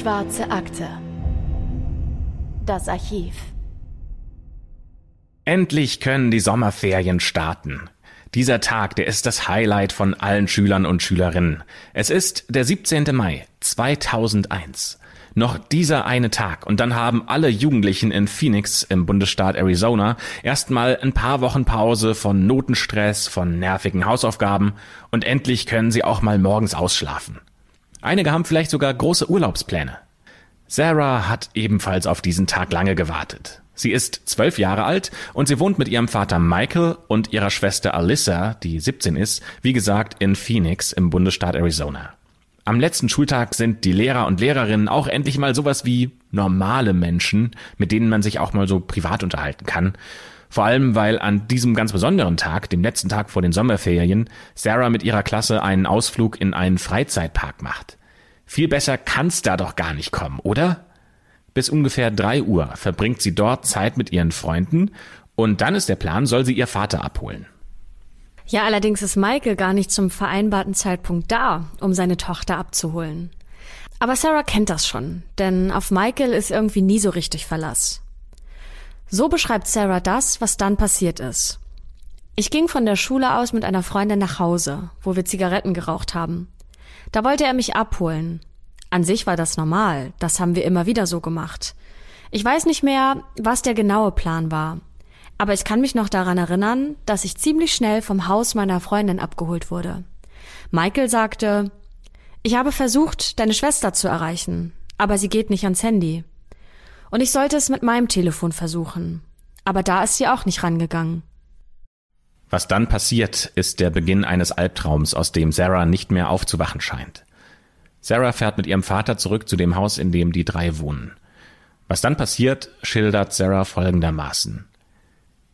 Schwarze Akte. Das Archiv. Endlich können die Sommerferien starten. Dieser Tag, der ist das Highlight von allen Schülern und Schülerinnen. Es ist der 17. Mai 2001. Noch dieser eine Tag und dann haben alle Jugendlichen in Phoenix im Bundesstaat Arizona erstmal ein paar Wochen Pause von Notenstress, von nervigen Hausaufgaben und endlich können sie auch mal morgens ausschlafen. Einige haben vielleicht sogar große Urlaubspläne. Sarah hat ebenfalls auf diesen Tag lange gewartet. Sie ist zwölf Jahre alt und sie wohnt mit ihrem Vater Michael und ihrer Schwester Alyssa, die 17 ist, wie gesagt in Phoenix im Bundesstaat Arizona. Am letzten Schultag sind die Lehrer und Lehrerinnen auch endlich mal sowas wie normale Menschen, mit denen man sich auch mal so privat unterhalten kann. Vor allem, weil an diesem ganz besonderen Tag, dem letzten Tag vor den Sommerferien, Sarah mit ihrer Klasse einen Ausflug in einen Freizeitpark macht. Viel besser kann's da doch gar nicht kommen, oder? Bis ungefähr drei Uhr verbringt sie dort Zeit mit ihren Freunden und dann ist der Plan, soll sie ihr Vater abholen. Ja, allerdings ist Michael gar nicht zum vereinbarten Zeitpunkt da, um seine Tochter abzuholen. Aber Sarah kennt das schon, denn auf Michael ist irgendwie nie so richtig Verlass. So beschreibt Sarah das, was dann passiert ist. Ich ging von der Schule aus mit einer Freundin nach Hause, wo wir Zigaretten geraucht haben. Da wollte er mich abholen. An sich war das normal, das haben wir immer wieder so gemacht. Ich weiß nicht mehr, was der genaue Plan war. Aber ich kann mich noch daran erinnern, dass ich ziemlich schnell vom Haus meiner Freundin abgeholt wurde. Michael sagte, ich habe versucht, deine Schwester zu erreichen, aber sie geht nicht ans Handy. Und ich sollte es mit meinem Telefon versuchen. Aber da ist sie auch nicht rangegangen. Was dann passiert, ist der Beginn eines Albtraums, aus dem Sarah nicht mehr aufzuwachen scheint. Sarah fährt mit ihrem Vater zurück zu dem Haus, in dem die drei wohnen. Was dann passiert, schildert Sarah folgendermaßen.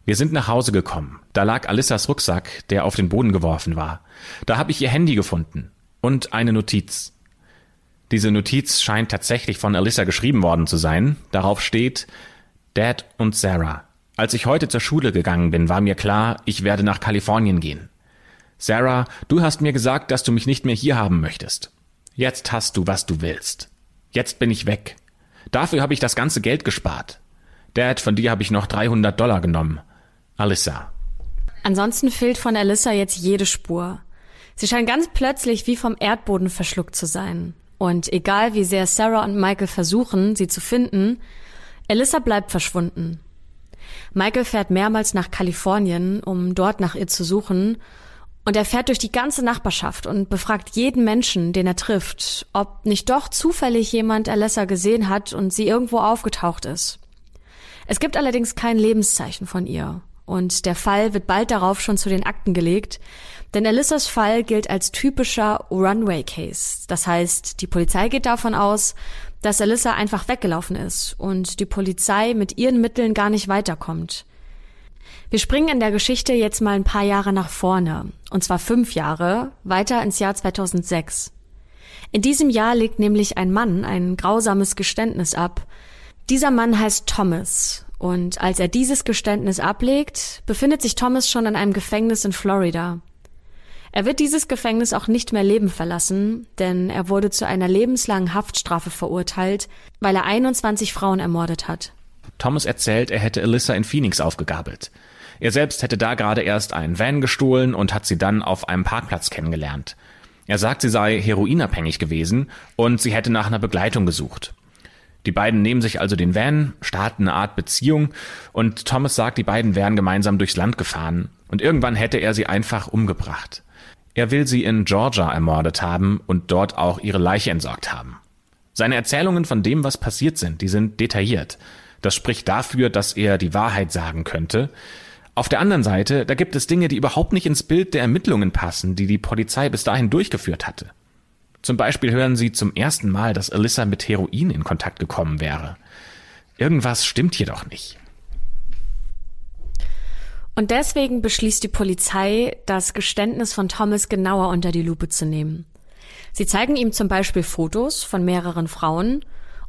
Wir sind nach Hause gekommen. Da lag Alissas Rucksack, der auf den Boden geworfen war. Da habe ich ihr Handy gefunden und eine Notiz. Diese Notiz scheint tatsächlich von Alyssa geschrieben worden zu sein. Darauf steht Dad und Sarah. Als ich heute zur Schule gegangen bin, war mir klar, ich werde nach Kalifornien gehen. Sarah, du hast mir gesagt, dass du mich nicht mehr hier haben möchtest. Jetzt hast du, was du willst. Jetzt bin ich weg. Dafür habe ich das ganze Geld gespart. Dad, von dir habe ich noch 300 Dollar genommen. Alyssa. Ansonsten fehlt von Alyssa jetzt jede Spur. Sie scheint ganz plötzlich wie vom Erdboden verschluckt zu sein. Und egal wie sehr Sarah und Michael versuchen, sie zu finden, Alyssa bleibt verschwunden. Michael fährt mehrmals nach Kalifornien, um dort nach ihr zu suchen, und er fährt durch die ganze Nachbarschaft und befragt jeden Menschen, den er trifft, ob nicht doch zufällig jemand Alessa gesehen hat und sie irgendwo aufgetaucht ist. Es gibt allerdings kein Lebenszeichen von ihr. Und der Fall wird bald darauf schon zu den Akten gelegt, denn Alissas Fall gilt als typischer Runway Case. Das heißt, die Polizei geht davon aus, dass Alyssa einfach weggelaufen ist und die Polizei mit ihren Mitteln gar nicht weiterkommt. Wir springen in der Geschichte jetzt mal ein paar Jahre nach vorne, und zwar fünf Jahre, weiter ins Jahr 2006. In diesem Jahr legt nämlich ein Mann ein grausames Geständnis ab. Dieser Mann heißt Thomas, und als er dieses Geständnis ablegt, befindet sich Thomas schon in einem Gefängnis in Florida. Er wird dieses Gefängnis auch nicht mehr leben verlassen, denn er wurde zu einer lebenslangen Haftstrafe verurteilt, weil er 21 Frauen ermordet hat. Thomas erzählt, er hätte Alyssa in Phoenix aufgegabelt. Er selbst hätte da gerade erst einen Van gestohlen und hat sie dann auf einem Parkplatz kennengelernt. Er sagt, sie sei heroinabhängig gewesen und sie hätte nach einer Begleitung gesucht. Die beiden nehmen sich also den Van, starten eine Art Beziehung und Thomas sagt, die beiden wären gemeinsam durchs Land gefahren und irgendwann hätte er sie einfach umgebracht. Er will sie in Georgia ermordet haben und dort auch ihre Leiche entsorgt haben. Seine Erzählungen von dem, was passiert sind, die sind detailliert. Das spricht dafür, dass er die Wahrheit sagen könnte. Auf der anderen Seite, da gibt es Dinge, die überhaupt nicht ins Bild der Ermittlungen passen, die die Polizei bis dahin durchgeführt hatte. Zum Beispiel hören sie zum ersten Mal, dass Alyssa mit Heroin in Kontakt gekommen wäre. Irgendwas stimmt hier doch nicht. Und deswegen beschließt die Polizei, das Geständnis von Thomas genauer unter die Lupe zu nehmen. Sie zeigen ihm zum Beispiel Fotos von mehreren Frauen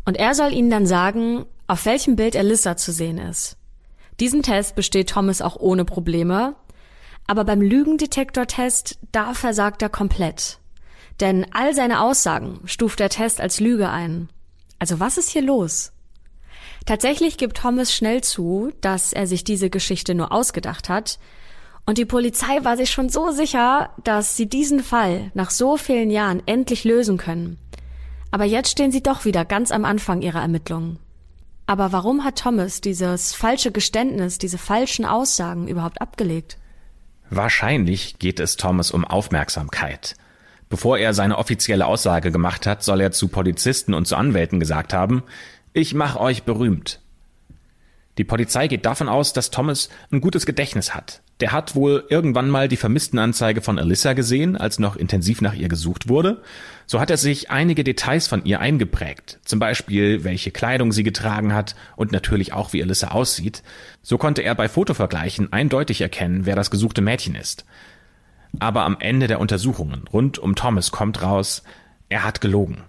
und er soll ihnen dann sagen, auf welchem Bild Alyssa zu sehen ist. Diesen Test besteht Thomas auch ohne Probleme, aber beim Lügendetektortest, da versagt er komplett. Denn all seine Aussagen stuft der Test als Lüge ein. Also was ist hier los? Tatsächlich gibt Thomas schnell zu, dass er sich diese Geschichte nur ausgedacht hat, und die Polizei war sich schon so sicher, dass sie diesen Fall nach so vielen Jahren endlich lösen können. Aber jetzt stehen sie doch wieder ganz am Anfang ihrer Ermittlungen. Aber warum hat Thomas dieses falsche Geständnis, diese falschen Aussagen überhaupt abgelegt? Wahrscheinlich geht es Thomas um Aufmerksamkeit. Bevor er seine offizielle Aussage gemacht hat, soll er zu Polizisten und zu Anwälten gesagt haben, ich mach euch berühmt. Die Polizei geht davon aus, dass Thomas ein gutes Gedächtnis hat. Der hat wohl irgendwann mal die Vermisstenanzeige von Alyssa gesehen, als noch intensiv nach ihr gesucht wurde. So hat er sich einige Details von ihr eingeprägt. Zum Beispiel, welche Kleidung sie getragen hat und natürlich auch, wie Alyssa aussieht. So konnte er bei Fotovergleichen eindeutig erkennen, wer das gesuchte Mädchen ist. Aber am Ende der Untersuchungen rund um Thomas kommt raus, er hat gelogen.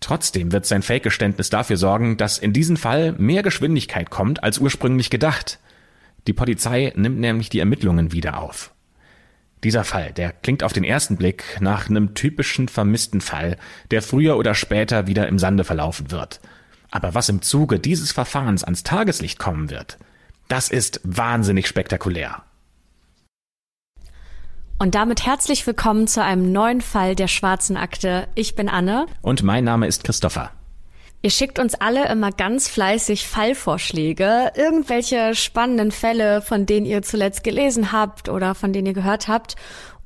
Trotzdem wird sein Fake-Geständnis dafür sorgen, dass in diesem Fall mehr Geschwindigkeit kommt als ursprünglich gedacht. Die Polizei nimmt nämlich die Ermittlungen wieder auf. Dieser Fall, der klingt auf den ersten Blick nach einem typischen vermissten Fall, der früher oder später wieder im Sande verlaufen wird. Aber was im Zuge dieses Verfahrens ans Tageslicht kommen wird, das ist wahnsinnig spektakulär. Und damit herzlich willkommen zu einem neuen Fall der schwarzen Akte. Ich bin Anne. Und mein Name ist Christopher. Ihr schickt uns alle immer ganz fleißig Fallvorschläge, irgendwelche spannenden Fälle, von denen ihr zuletzt gelesen habt oder von denen ihr gehört habt.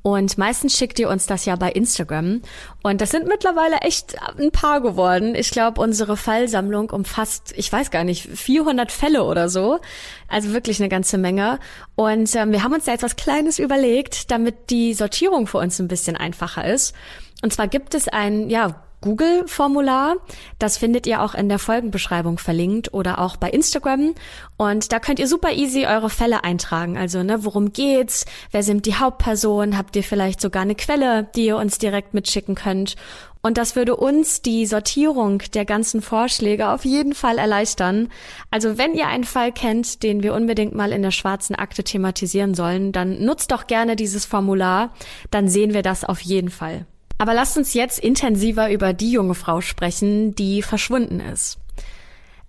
Und meistens schickt ihr uns das ja bei Instagram. Und das sind mittlerweile echt ein paar geworden. Ich glaube, unsere Fallsammlung umfasst, ich weiß gar nicht, 400 Fälle oder so. Also wirklich eine ganze Menge. Und ähm, wir haben uns da jetzt was Kleines überlegt, damit die Sortierung für uns ein bisschen einfacher ist. Und zwar gibt es ein, ja, Google-Formular. Das findet ihr auch in der Folgenbeschreibung verlinkt oder auch bei Instagram. Und da könnt ihr super easy eure Fälle eintragen. Also, ne, worum geht's? Wer sind die Hauptpersonen? Habt ihr vielleicht sogar eine Quelle, die ihr uns direkt mitschicken könnt? Und das würde uns die Sortierung der ganzen Vorschläge auf jeden Fall erleichtern. Also wenn ihr einen Fall kennt, den wir unbedingt mal in der schwarzen Akte thematisieren sollen, dann nutzt doch gerne dieses Formular. Dann sehen wir das auf jeden Fall. Aber lasst uns jetzt intensiver über die junge Frau sprechen, die verschwunden ist.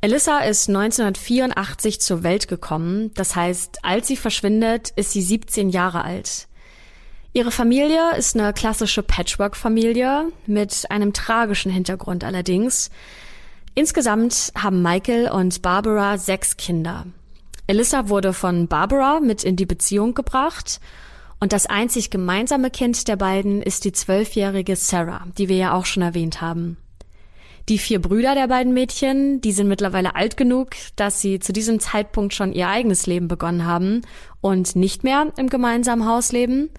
Alyssa ist 1984 zur Welt gekommen. Das heißt, als sie verschwindet, ist sie 17 Jahre alt. Ihre Familie ist eine klassische Patchwork-Familie mit einem tragischen Hintergrund allerdings. Insgesamt haben Michael und Barbara sechs Kinder. Alyssa wurde von Barbara mit in die Beziehung gebracht und das einzig gemeinsame Kind der beiden ist die zwölfjährige Sarah, die wir ja auch schon erwähnt haben. Die vier Brüder der beiden Mädchen, die sind mittlerweile alt genug, dass sie zu diesem Zeitpunkt schon ihr eigenes Leben begonnen haben und nicht mehr im gemeinsamen Haus leben.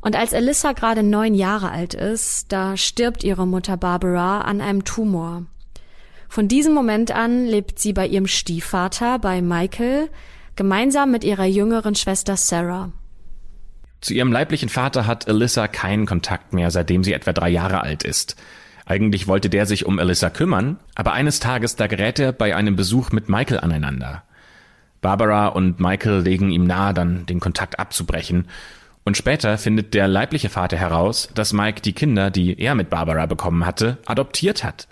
Und als Alyssa gerade neun Jahre alt ist, da stirbt ihre Mutter Barbara an einem Tumor. Von diesem Moment an lebt sie bei ihrem Stiefvater, bei Michael, gemeinsam mit ihrer jüngeren Schwester Sarah. Zu ihrem leiblichen Vater hat Alyssa keinen Kontakt mehr, seitdem sie etwa drei Jahre alt ist. Eigentlich wollte der sich um Alyssa kümmern, aber eines Tages da gerät er bei einem Besuch mit Michael aneinander. Barbara und Michael legen ihm nahe, dann den Kontakt abzubrechen. Und später findet der leibliche Vater heraus, dass Mike die Kinder, die er mit Barbara bekommen hatte, adoptiert hat.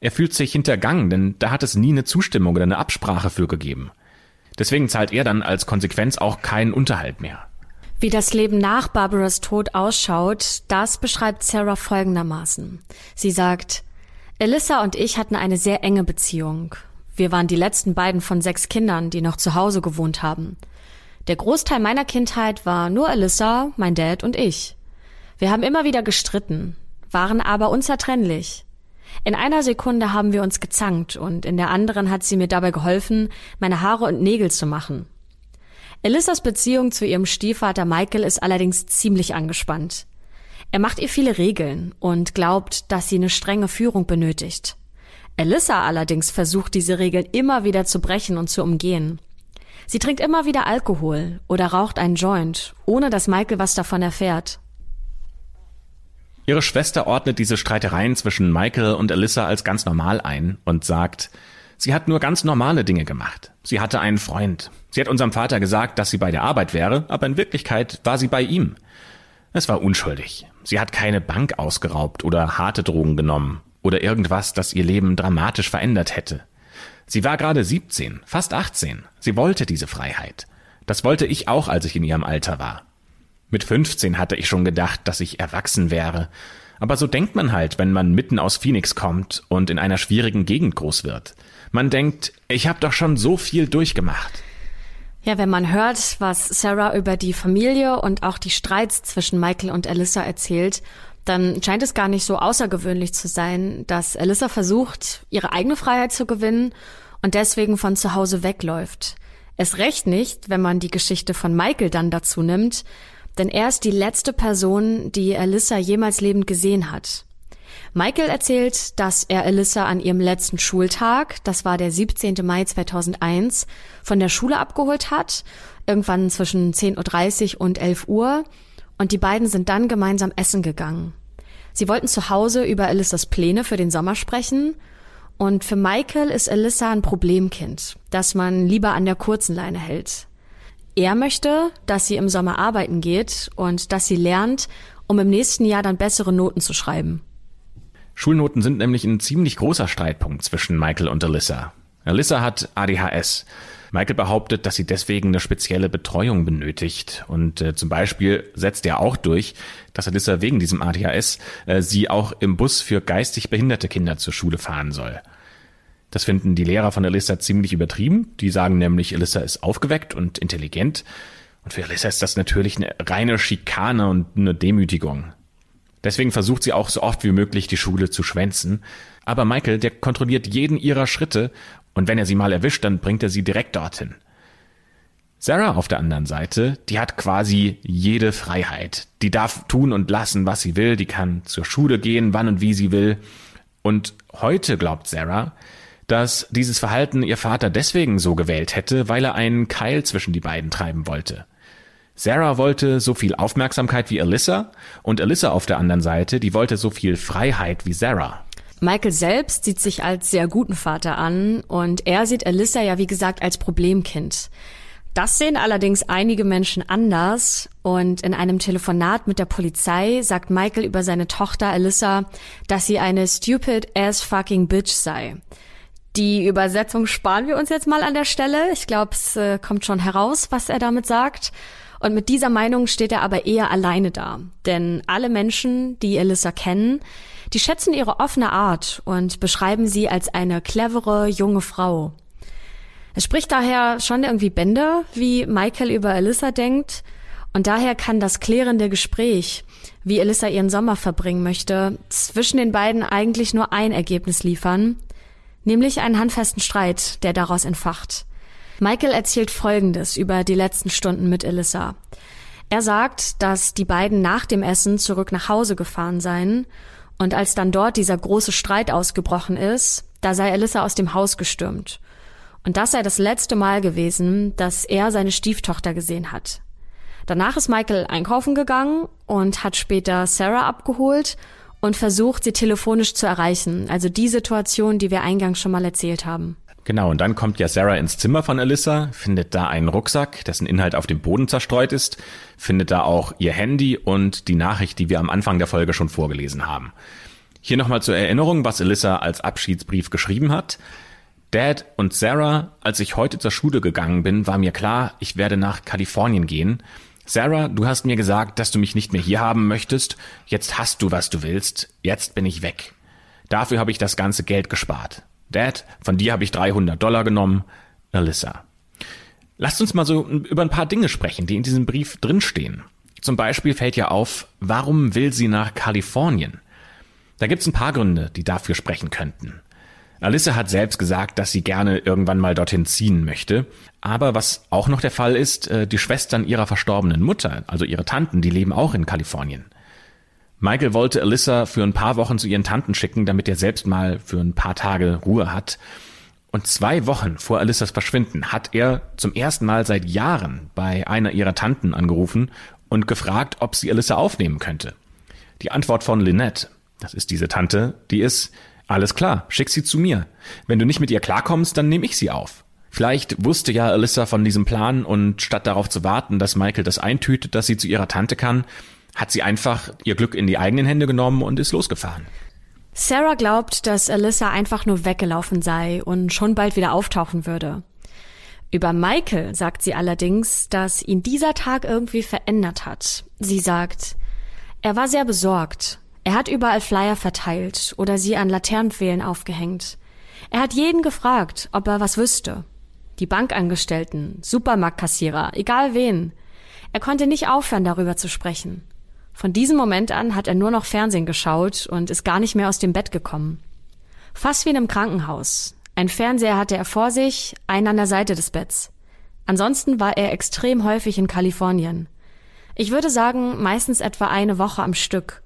Er fühlt sich hintergangen, denn da hat es nie eine Zustimmung oder eine Absprache für gegeben. Deswegen zahlt er dann als Konsequenz auch keinen Unterhalt mehr. Wie das Leben nach Barbaras Tod ausschaut, das beschreibt Sarah folgendermaßen. Sie sagt, Alyssa und ich hatten eine sehr enge Beziehung. Wir waren die letzten beiden von sechs Kindern, die noch zu Hause gewohnt haben. Der Großteil meiner Kindheit war nur Alyssa, mein Dad und ich. Wir haben immer wieder gestritten, waren aber unzertrennlich. In einer Sekunde haben wir uns gezankt und in der anderen hat sie mir dabei geholfen, meine Haare und Nägel zu machen. Elissas Beziehung zu ihrem Stiefvater Michael ist allerdings ziemlich angespannt. Er macht ihr viele Regeln und glaubt, dass sie eine strenge Führung benötigt. Elissa allerdings versucht diese Regeln immer wieder zu brechen und zu umgehen. Sie trinkt immer wieder Alkohol oder raucht einen Joint, ohne dass Michael was davon erfährt. Ihre Schwester ordnet diese Streitereien zwischen Michael und Alyssa als ganz normal ein und sagt, Sie hat nur ganz normale Dinge gemacht. Sie hatte einen Freund. Sie hat unserem Vater gesagt, dass sie bei der Arbeit wäre, aber in Wirklichkeit war sie bei ihm. Es war unschuldig. Sie hat keine Bank ausgeraubt oder harte Drogen genommen. oder irgendwas, das ihr Leben dramatisch verändert hätte. Sie war gerade 17, fast 18. Sie wollte diese Freiheit. Das wollte ich auch, als ich in ihrem Alter war. Mit 15 hatte ich schon gedacht, dass ich erwachsen wäre. Aber so denkt man halt, wenn man mitten aus Phoenix kommt und in einer schwierigen Gegend groß wird. Man denkt, ich habe doch schon so viel durchgemacht. Ja, wenn man hört, was Sarah über die Familie und auch die Streits zwischen Michael und Alyssa erzählt, dann scheint es gar nicht so außergewöhnlich zu sein, dass Alyssa versucht, ihre eigene Freiheit zu gewinnen und deswegen von zu Hause wegläuft. Es recht nicht, wenn man die Geschichte von Michael dann dazu nimmt, denn er ist die letzte Person, die Alyssa jemals lebend gesehen hat. Michael erzählt, dass er Alyssa an ihrem letzten Schultag, das war der 17. Mai 2001, von der Schule abgeholt hat, irgendwann zwischen 10.30 Uhr und 11 Uhr, und die beiden sind dann gemeinsam essen gegangen. Sie wollten zu Hause über Alyssas Pläne für den Sommer sprechen, und für Michael ist Alyssa ein Problemkind, das man lieber an der kurzen Leine hält. Er möchte, dass sie im Sommer arbeiten geht und dass sie lernt, um im nächsten Jahr dann bessere Noten zu schreiben. Schulnoten sind nämlich ein ziemlich großer Streitpunkt zwischen Michael und Alyssa. Alyssa hat ADHS. Michael behauptet, dass sie deswegen eine spezielle Betreuung benötigt. Und äh, zum Beispiel setzt er auch durch, dass Alyssa wegen diesem ADHS äh, sie auch im Bus für geistig behinderte Kinder zur Schule fahren soll. Das finden die Lehrer von Alyssa ziemlich übertrieben. Die sagen nämlich, Alyssa ist aufgeweckt und intelligent. Und für Alyssa ist das natürlich eine reine Schikane und eine Demütigung. Deswegen versucht sie auch so oft wie möglich die Schule zu schwänzen. Aber Michael, der kontrolliert jeden ihrer Schritte und wenn er sie mal erwischt, dann bringt er sie direkt dorthin. Sarah auf der anderen Seite, die hat quasi jede Freiheit. Die darf tun und lassen, was sie will, die kann zur Schule gehen, wann und wie sie will. Und heute glaubt Sarah, dass dieses Verhalten ihr Vater deswegen so gewählt hätte, weil er einen Keil zwischen die beiden treiben wollte. Sarah wollte so viel Aufmerksamkeit wie Alyssa und Alyssa auf der anderen Seite, die wollte so viel Freiheit wie Sarah. Michael selbst sieht sich als sehr guten Vater an und er sieht Alyssa ja wie gesagt als Problemkind. Das sehen allerdings einige Menschen anders und in einem Telefonat mit der Polizei sagt Michael über seine Tochter Alyssa, dass sie eine stupid ass fucking bitch sei. Die Übersetzung sparen wir uns jetzt mal an der Stelle. Ich glaube, es äh, kommt schon heraus, was er damit sagt. Und mit dieser Meinung steht er aber eher alleine da. Denn alle Menschen, die Alyssa kennen, die schätzen ihre offene Art und beschreiben sie als eine clevere, junge Frau. Es spricht daher schon irgendwie Bände, wie Michael über Alyssa denkt. Und daher kann das klärende Gespräch, wie Alyssa ihren Sommer verbringen möchte, zwischen den beiden eigentlich nur ein Ergebnis liefern, nämlich einen handfesten Streit, der daraus entfacht. Michael erzählt Folgendes über die letzten Stunden mit Alyssa. Er sagt, dass die beiden nach dem Essen zurück nach Hause gefahren seien und als dann dort dieser große Streit ausgebrochen ist, da sei Alyssa aus dem Haus gestürmt. Und das sei das letzte Mal gewesen, dass er seine Stieftochter gesehen hat. Danach ist Michael einkaufen gegangen und hat später Sarah abgeholt und versucht, sie telefonisch zu erreichen. Also die Situation, die wir eingangs schon mal erzählt haben. Genau, und dann kommt ja Sarah ins Zimmer von Alyssa, findet da einen Rucksack, dessen Inhalt auf dem Boden zerstreut ist, findet da auch ihr Handy und die Nachricht, die wir am Anfang der Folge schon vorgelesen haben. Hier nochmal zur Erinnerung, was Alyssa als Abschiedsbrief geschrieben hat. Dad und Sarah, als ich heute zur Schule gegangen bin, war mir klar, ich werde nach Kalifornien gehen. Sarah, du hast mir gesagt, dass du mich nicht mehr hier haben möchtest. Jetzt hast du, was du willst. Jetzt bin ich weg. Dafür habe ich das ganze Geld gespart. Dad, von dir habe ich 300 Dollar genommen. Alyssa. Lasst uns mal so über ein paar Dinge sprechen, die in diesem Brief drinstehen. Zum Beispiel fällt ja auf, warum will sie nach Kalifornien? Da gibt's ein paar Gründe, die dafür sprechen könnten. Alyssa hat selbst gesagt, dass sie gerne irgendwann mal dorthin ziehen möchte. Aber was auch noch der Fall ist, äh, die Schwestern ihrer verstorbenen Mutter, also ihre Tanten, die leben auch in Kalifornien. Michael wollte Alyssa für ein paar Wochen zu ihren Tanten schicken, damit er selbst mal für ein paar Tage Ruhe hat. Und zwei Wochen vor Alyssas Verschwinden hat er zum ersten Mal seit Jahren bei einer ihrer Tanten angerufen und gefragt, ob sie Alyssa aufnehmen könnte. Die Antwort von Lynette, das ist diese Tante, die ist, alles klar, schick sie zu mir. Wenn du nicht mit ihr klarkommst, dann nehme ich sie auf. Vielleicht wusste ja Alyssa von diesem Plan und statt darauf zu warten, dass Michael das eintütet, dass sie zu ihrer Tante kann, hat sie einfach ihr Glück in die eigenen Hände genommen und ist losgefahren. Sarah glaubt, dass Alyssa einfach nur weggelaufen sei und schon bald wieder auftauchen würde. Über Michael sagt sie allerdings, dass ihn dieser Tag irgendwie verändert hat. Sie sagt, er war sehr besorgt. Er hat überall Flyer verteilt oder sie an Laternenpfählen aufgehängt. Er hat jeden gefragt, ob er was wüsste. Die Bankangestellten, Supermarktkassierer, egal wen. Er konnte nicht aufhören, darüber zu sprechen. Von diesem Moment an hat er nur noch Fernsehen geschaut und ist gar nicht mehr aus dem Bett gekommen. Fast wie in einem Krankenhaus. Ein Fernseher hatte er vor sich, einen an der Seite des Betts. Ansonsten war er extrem häufig in Kalifornien. Ich würde sagen, meistens etwa eine Woche am Stück.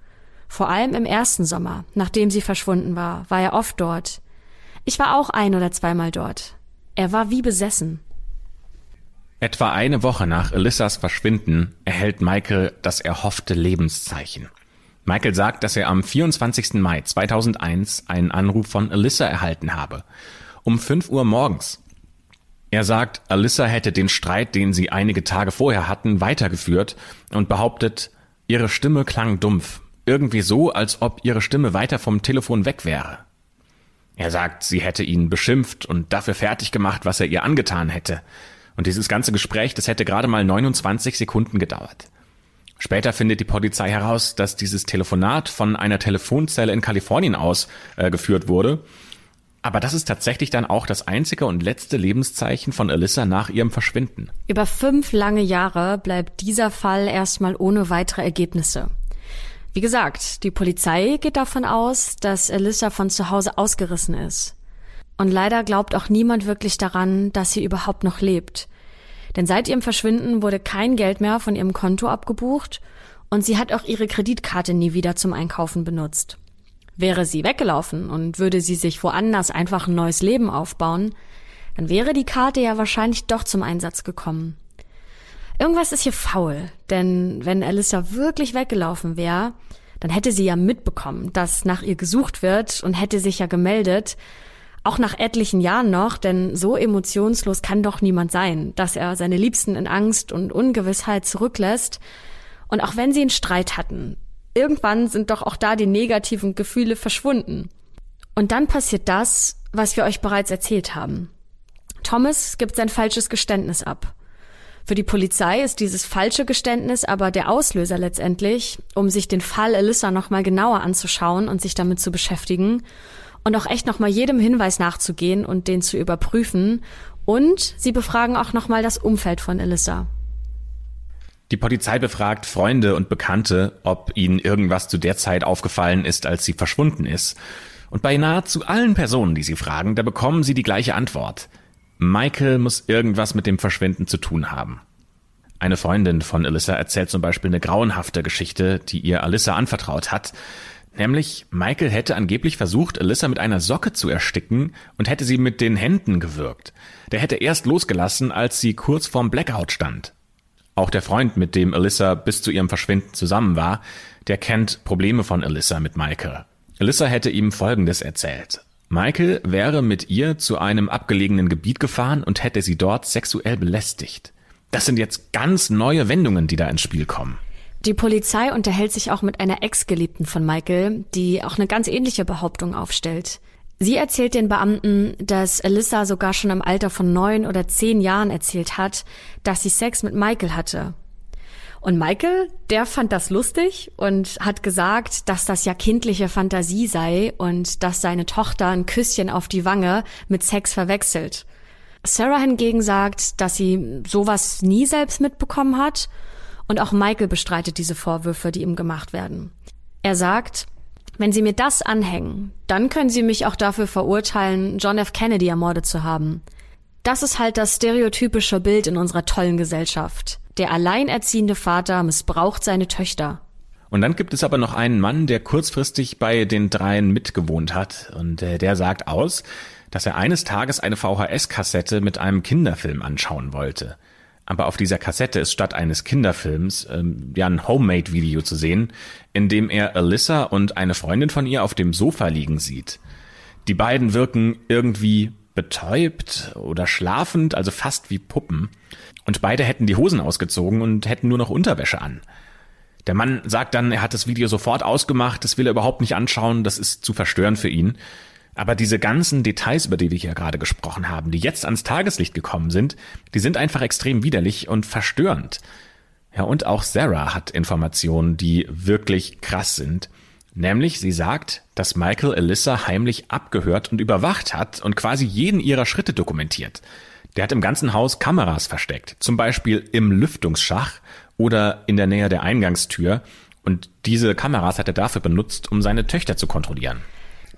Vor allem im ersten Sommer, nachdem sie verschwunden war, war er oft dort. Ich war auch ein oder zweimal dort. Er war wie besessen. Etwa eine Woche nach Elissas Verschwinden erhält Michael das erhoffte Lebenszeichen. Michael sagt, dass er am 24. Mai 2001 einen Anruf von Alyssa erhalten habe. Um 5 Uhr morgens. Er sagt, Alyssa hätte den Streit, den sie einige Tage vorher hatten, weitergeführt und behauptet, ihre Stimme klang dumpf. Irgendwie so, als ob ihre Stimme weiter vom Telefon weg wäre. Er sagt, sie hätte ihn beschimpft und dafür fertig gemacht, was er ihr angetan hätte. Und dieses ganze Gespräch, das hätte gerade mal 29 Sekunden gedauert. Später findet die Polizei heraus, dass dieses Telefonat von einer Telefonzelle in Kalifornien aus äh, geführt wurde. Aber das ist tatsächlich dann auch das einzige und letzte Lebenszeichen von Alyssa nach ihrem Verschwinden. Über fünf lange Jahre bleibt dieser Fall erstmal ohne weitere Ergebnisse. Wie gesagt, die Polizei geht davon aus, dass Alyssa von zu Hause ausgerissen ist. Und leider glaubt auch niemand wirklich daran, dass sie überhaupt noch lebt. Denn seit ihrem Verschwinden wurde kein Geld mehr von ihrem Konto abgebucht und sie hat auch ihre Kreditkarte nie wieder zum Einkaufen benutzt. Wäre sie weggelaufen und würde sie sich woanders einfach ein neues Leben aufbauen, dann wäre die Karte ja wahrscheinlich doch zum Einsatz gekommen. Irgendwas ist hier faul, denn wenn Alyssa wirklich weggelaufen wäre, dann hätte sie ja mitbekommen, dass nach ihr gesucht wird und hätte sich ja gemeldet auch nach etlichen Jahren noch, denn so emotionslos kann doch niemand sein, dass er seine Liebsten in Angst und Ungewissheit zurücklässt. Und auch wenn sie einen Streit hatten, irgendwann sind doch auch da die negativen Gefühle verschwunden. Und dann passiert das, was wir euch bereits erzählt haben. Thomas gibt sein falsches Geständnis ab. Für die Polizei ist dieses falsche Geständnis aber der Auslöser letztendlich, um sich den Fall Alyssa nochmal genauer anzuschauen und sich damit zu beschäftigen und auch echt nochmal jedem Hinweis nachzugehen und den zu überprüfen. Und sie befragen auch nochmal das Umfeld von Alyssa. Die Polizei befragt Freunde und Bekannte, ob ihnen irgendwas zu der Zeit aufgefallen ist, als sie verschwunden ist. Und bei nahezu allen Personen, die sie fragen, da bekommen sie die gleiche Antwort. Michael muss irgendwas mit dem Verschwinden zu tun haben. Eine Freundin von Alyssa erzählt zum Beispiel eine grauenhafte Geschichte, die ihr Alyssa anvertraut hat. Nämlich, Michael hätte angeblich versucht, Alyssa mit einer Socke zu ersticken und hätte sie mit den Händen gewürgt. Der hätte erst losgelassen, als sie kurz vorm Blackout stand. Auch der Freund, mit dem Alyssa bis zu ihrem Verschwinden zusammen war, der kennt Probleme von Alyssa mit Michael. Alyssa hätte ihm Folgendes erzählt. Michael wäre mit ihr zu einem abgelegenen Gebiet gefahren und hätte sie dort sexuell belästigt. Das sind jetzt ganz neue Wendungen, die da ins Spiel kommen. Die Polizei unterhält sich auch mit einer Ex-Geliebten von Michael, die auch eine ganz ähnliche Behauptung aufstellt. Sie erzählt den Beamten, dass Alyssa sogar schon im Alter von neun oder zehn Jahren erzählt hat, dass sie Sex mit Michael hatte. Und Michael, der fand das lustig und hat gesagt, dass das ja kindliche Fantasie sei und dass seine Tochter ein Küsschen auf die Wange mit Sex verwechselt. Sarah hingegen sagt, dass sie sowas nie selbst mitbekommen hat und auch Michael bestreitet diese Vorwürfe, die ihm gemacht werden. Er sagt, wenn Sie mir das anhängen, dann können Sie mich auch dafür verurteilen, John F. Kennedy ermordet zu haben. Das ist halt das stereotypische Bild in unserer tollen Gesellschaft. Der alleinerziehende Vater missbraucht seine Töchter. Und dann gibt es aber noch einen Mann, der kurzfristig bei den dreien mitgewohnt hat. Und äh, der sagt aus, dass er eines Tages eine VHS-Kassette mit einem Kinderfilm anschauen wollte aber auf dieser Kassette ist statt eines Kinderfilms ähm, ja ein Homemade-Video zu sehen, in dem er Alyssa und eine Freundin von ihr auf dem Sofa liegen sieht. Die beiden wirken irgendwie betäubt oder schlafend, also fast wie Puppen. Und beide hätten die Hosen ausgezogen und hätten nur noch Unterwäsche an. Der Mann sagt dann, er hat das Video sofort ausgemacht, das will er überhaupt nicht anschauen, das ist zu verstörend für ihn. Aber diese ganzen Details, über die wir hier gerade gesprochen haben, die jetzt ans Tageslicht gekommen sind, die sind einfach extrem widerlich und verstörend. Ja, und auch Sarah hat Informationen, die wirklich krass sind. Nämlich, sie sagt, dass Michael Alyssa heimlich abgehört und überwacht hat und quasi jeden ihrer Schritte dokumentiert. Der hat im ganzen Haus Kameras versteckt, zum Beispiel im Lüftungsschacht oder in der Nähe der Eingangstür. Und diese Kameras hat er dafür benutzt, um seine Töchter zu kontrollieren.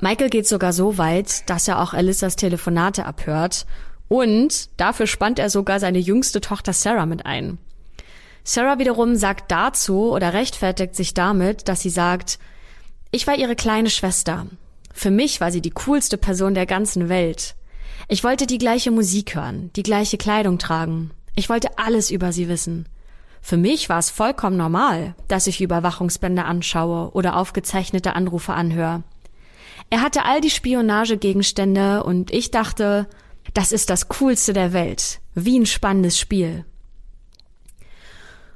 Michael geht sogar so weit, dass er auch Alyssas Telefonate abhört. Und dafür spannt er sogar seine jüngste Tochter Sarah mit ein. Sarah wiederum sagt dazu oder rechtfertigt sich damit, dass sie sagt, ich war ihre kleine Schwester. Für mich war sie die coolste Person der ganzen Welt. Ich wollte die gleiche Musik hören, die gleiche Kleidung tragen. Ich wollte alles über sie wissen. Für mich war es vollkommen normal, dass ich Überwachungsbänder anschaue oder aufgezeichnete Anrufe anhöre. Er hatte all die Spionagegegenstände und ich dachte, das ist das Coolste der Welt. Wie ein spannendes Spiel.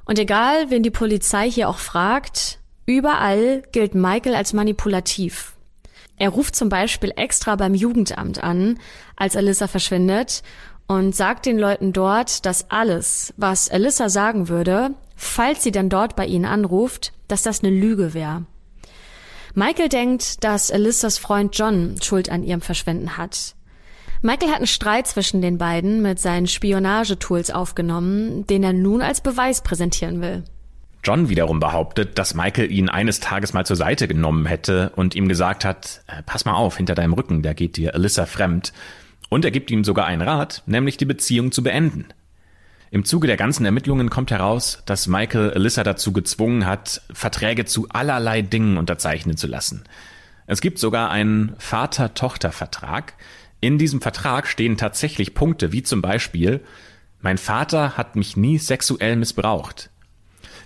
Und egal, wen die Polizei hier auch fragt, überall gilt Michael als manipulativ. Er ruft zum Beispiel extra beim Jugendamt an, als Alyssa verschwindet, und sagt den Leuten dort, dass alles, was Alyssa sagen würde, falls sie dann dort bei ihnen anruft, dass das eine Lüge wäre. Michael denkt, dass Alyssas Freund John Schuld an ihrem Verschwinden hat. Michael hat einen Streit zwischen den beiden mit seinen Spionagetools aufgenommen, den er nun als Beweis präsentieren will. John wiederum behauptet, dass Michael ihn eines Tages mal zur Seite genommen hätte und ihm gesagt hat, äh, pass mal auf, hinter deinem Rücken, da geht dir Alyssa fremd. Und er gibt ihm sogar einen Rat, nämlich die Beziehung zu beenden. Im Zuge der ganzen Ermittlungen kommt heraus, dass Michael Alyssa dazu gezwungen hat, Verträge zu allerlei Dingen unterzeichnen zu lassen. Es gibt sogar einen Vater-Tochter-Vertrag. In diesem Vertrag stehen tatsächlich Punkte wie zum Beispiel, mein Vater hat mich nie sexuell missbraucht.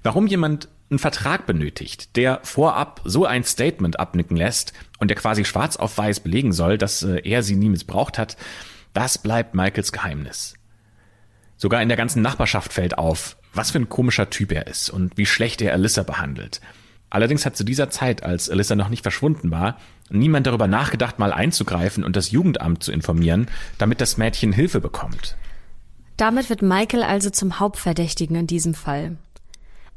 Warum jemand einen Vertrag benötigt, der vorab so ein Statement abnicken lässt und der quasi schwarz auf weiß belegen soll, dass äh, er sie nie missbraucht hat, das bleibt Michaels Geheimnis. Sogar in der ganzen Nachbarschaft fällt auf, was für ein komischer Typ er ist und wie schlecht er Alyssa behandelt. Allerdings hat zu dieser Zeit, als Alyssa noch nicht verschwunden war, niemand darüber nachgedacht, mal einzugreifen und das Jugendamt zu informieren, damit das Mädchen Hilfe bekommt. Damit wird Michael also zum Hauptverdächtigen in diesem Fall.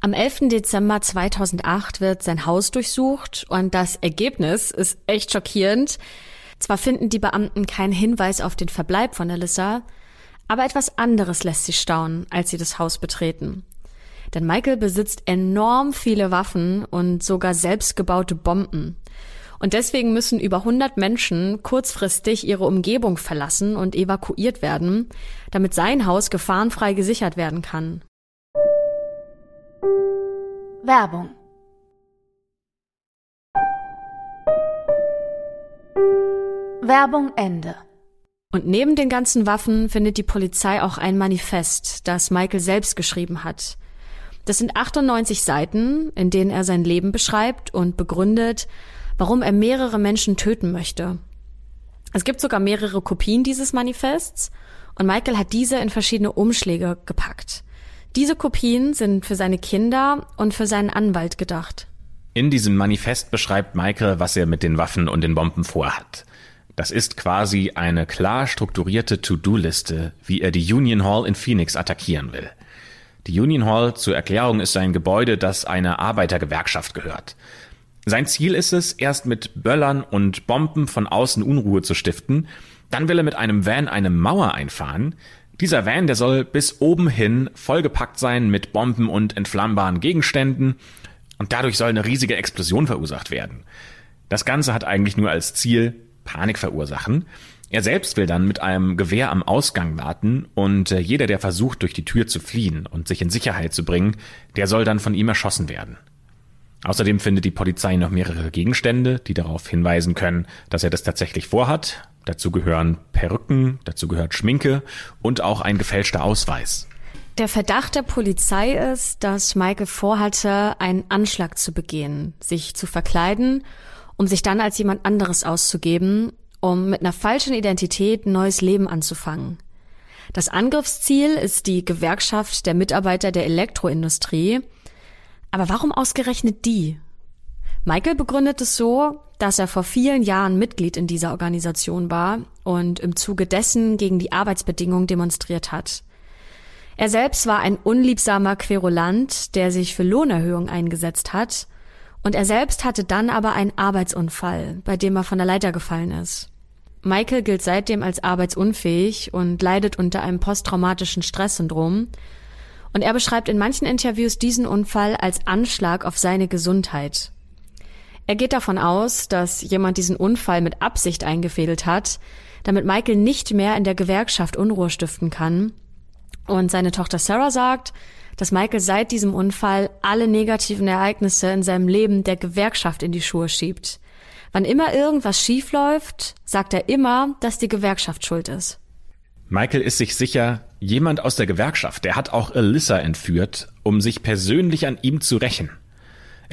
Am 11. Dezember 2008 wird sein Haus durchsucht und das Ergebnis ist echt schockierend. Zwar finden die Beamten keinen Hinweis auf den Verbleib von Alyssa, aber etwas anderes lässt sie staunen, als sie das Haus betreten. Denn Michael besitzt enorm viele Waffen und sogar selbstgebaute Bomben. Und deswegen müssen über 100 Menschen kurzfristig ihre Umgebung verlassen und evakuiert werden, damit sein Haus gefahrenfrei gesichert werden kann. Werbung Werbung Ende. Und neben den ganzen Waffen findet die Polizei auch ein Manifest, das Michael selbst geschrieben hat. Das sind 98 Seiten, in denen er sein Leben beschreibt und begründet, warum er mehrere Menschen töten möchte. Es gibt sogar mehrere Kopien dieses Manifests und Michael hat diese in verschiedene Umschläge gepackt. Diese Kopien sind für seine Kinder und für seinen Anwalt gedacht. In diesem Manifest beschreibt Michael, was er mit den Waffen und den Bomben vorhat. Das ist quasi eine klar strukturierte To-Do-Liste, wie er die Union Hall in Phoenix attackieren will. Die Union Hall, zur Erklärung, ist ein Gebäude, das einer Arbeitergewerkschaft gehört. Sein Ziel ist es, erst mit Böllern und Bomben von außen Unruhe zu stiften, dann will er mit einem Van eine Mauer einfahren, dieser Van, der soll bis oben hin vollgepackt sein mit Bomben und entflammbaren Gegenständen und dadurch soll eine riesige Explosion verursacht werden. Das Ganze hat eigentlich nur als Ziel Panik verursachen. Er selbst will dann mit einem Gewehr am Ausgang warten und äh, jeder, der versucht, durch die Tür zu fliehen und sich in Sicherheit zu bringen, der soll dann von ihm erschossen werden. Außerdem findet die Polizei noch mehrere Gegenstände, die darauf hinweisen können, dass er das tatsächlich vorhat. Dazu gehören Perücken, dazu gehört Schminke und auch ein gefälschter Ausweis. Der Verdacht der Polizei ist, dass Michael vorhatte, einen Anschlag zu begehen, sich zu verkleiden, um sich dann als jemand anderes auszugeben, um mit einer falschen Identität ein neues Leben anzufangen. Das Angriffsziel ist die Gewerkschaft der Mitarbeiter der Elektroindustrie, Aber warum ausgerechnet die? Michael begründet es so, dass er vor vielen Jahren Mitglied in dieser Organisation war und im Zuge dessen gegen die Arbeitsbedingungen demonstriert hat. Er selbst war ein unliebsamer Querulant, der sich für Lohnerhöhung eingesetzt hat, und er selbst hatte dann aber einen Arbeitsunfall, bei dem er von der Leiter gefallen ist. Michael gilt seitdem als arbeitsunfähig und leidet unter einem posttraumatischen Stresssyndrom, und er beschreibt in manchen Interviews diesen Unfall als Anschlag auf seine Gesundheit. Er geht davon aus, dass jemand diesen Unfall mit Absicht eingefädelt hat, damit Michael nicht mehr in der Gewerkschaft Unruhe stiften kann. Und seine Tochter Sarah sagt, dass Michael seit diesem Unfall alle negativen Ereignisse in seinem Leben der Gewerkschaft in die Schuhe schiebt. Wann immer irgendwas schief läuft, sagt er immer, dass die Gewerkschaft schuld ist. Michael ist sich sicher, jemand aus der Gewerkschaft, der hat auch Alyssa entführt, um sich persönlich an ihm zu rächen.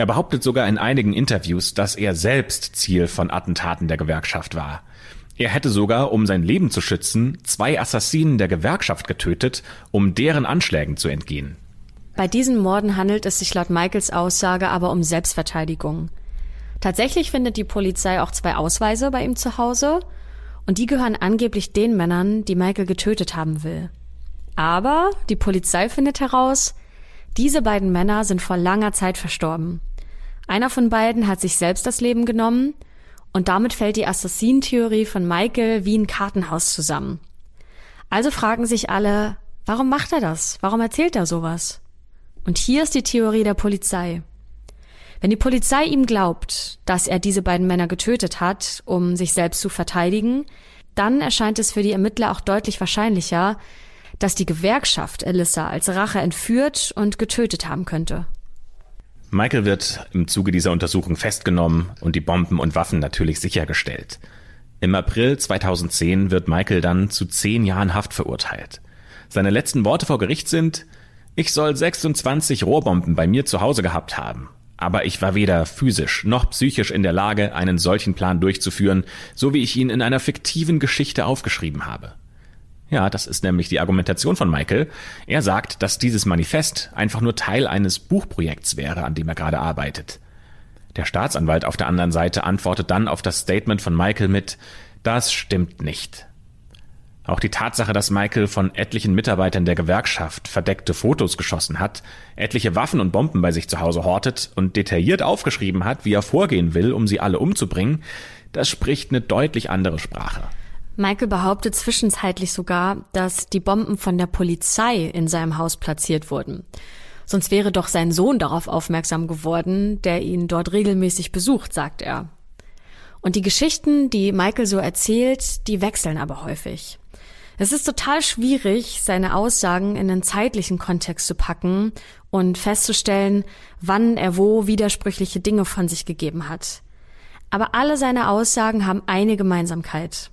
Er behauptet sogar in einigen Interviews, dass er selbst Ziel von Attentaten der Gewerkschaft war. Er hätte sogar, um sein Leben zu schützen, zwei Assassinen der Gewerkschaft getötet, um deren Anschlägen zu entgehen. Bei diesen Morden handelt es sich laut Michaels Aussage aber um Selbstverteidigung. Tatsächlich findet die Polizei auch zwei Ausweise bei ihm zu Hause und die gehören angeblich den Männern, die Michael getötet haben will. Aber die Polizei findet heraus, diese beiden Männer sind vor langer Zeit verstorben. Einer von beiden hat sich selbst das Leben genommen und damit fällt die Assassinentheorie von Michael wie ein Kartenhaus zusammen. Also fragen sich alle, warum macht er das? Warum erzählt er sowas? Und hier ist die Theorie der Polizei. Wenn die Polizei ihm glaubt, dass er diese beiden Männer getötet hat, um sich selbst zu verteidigen, dann erscheint es für die Ermittler auch deutlich wahrscheinlicher, dass die Gewerkschaft Alyssa als Rache entführt und getötet haben könnte. Michael wird im Zuge dieser Untersuchung festgenommen und die Bomben und Waffen natürlich sichergestellt. Im April 2010 wird Michael dann zu zehn Jahren Haft verurteilt. Seine letzten Worte vor Gericht sind, ich soll 26 Rohrbomben bei mir zu Hause gehabt haben. Aber ich war weder physisch noch psychisch in der Lage, einen solchen Plan durchzuführen, so wie ich ihn in einer fiktiven Geschichte aufgeschrieben habe. Ja, das ist nämlich die Argumentation von Michael. Er sagt, dass dieses Manifest einfach nur Teil eines Buchprojekts wäre, an dem er gerade arbeitet. Der Staatsanwalt auf der anderen Seite antwortet dann auf das Statement von Michael mit Das stimmt nicht. Auch die Tatsache, dass Michael von etlichen Mitarbeitern der Gewerkschaft verdeckte Fotos geschossen hat, etliche Waffen und Bomben bei sich zu Hause hortet und detailliert aufgeschrieben hat, wie er vorgehen will, um sie alle umzubringen, das spricht eine deutlich andere Sprache. Michael behauptet zwischenzeitlich sogar, dass die Bomben von der Polizei in seinem Haus platziert wurden. Sonst wäre doch sein Sohn darauf aufmerksam geworden, der ihn dort regelmäßig besucht, sagt er. Und die Geschichten, die Michael so erzählt, die wechseln aber häufig. Es ist total schwierig, seine Aussagen in einen zeitlichen Kontext zu packen und festzustellen, wann er wo widersprüchliche Dinge von sich gegeben hat. Aber alle seine Aussagen haben eine Gemeinsamkeit.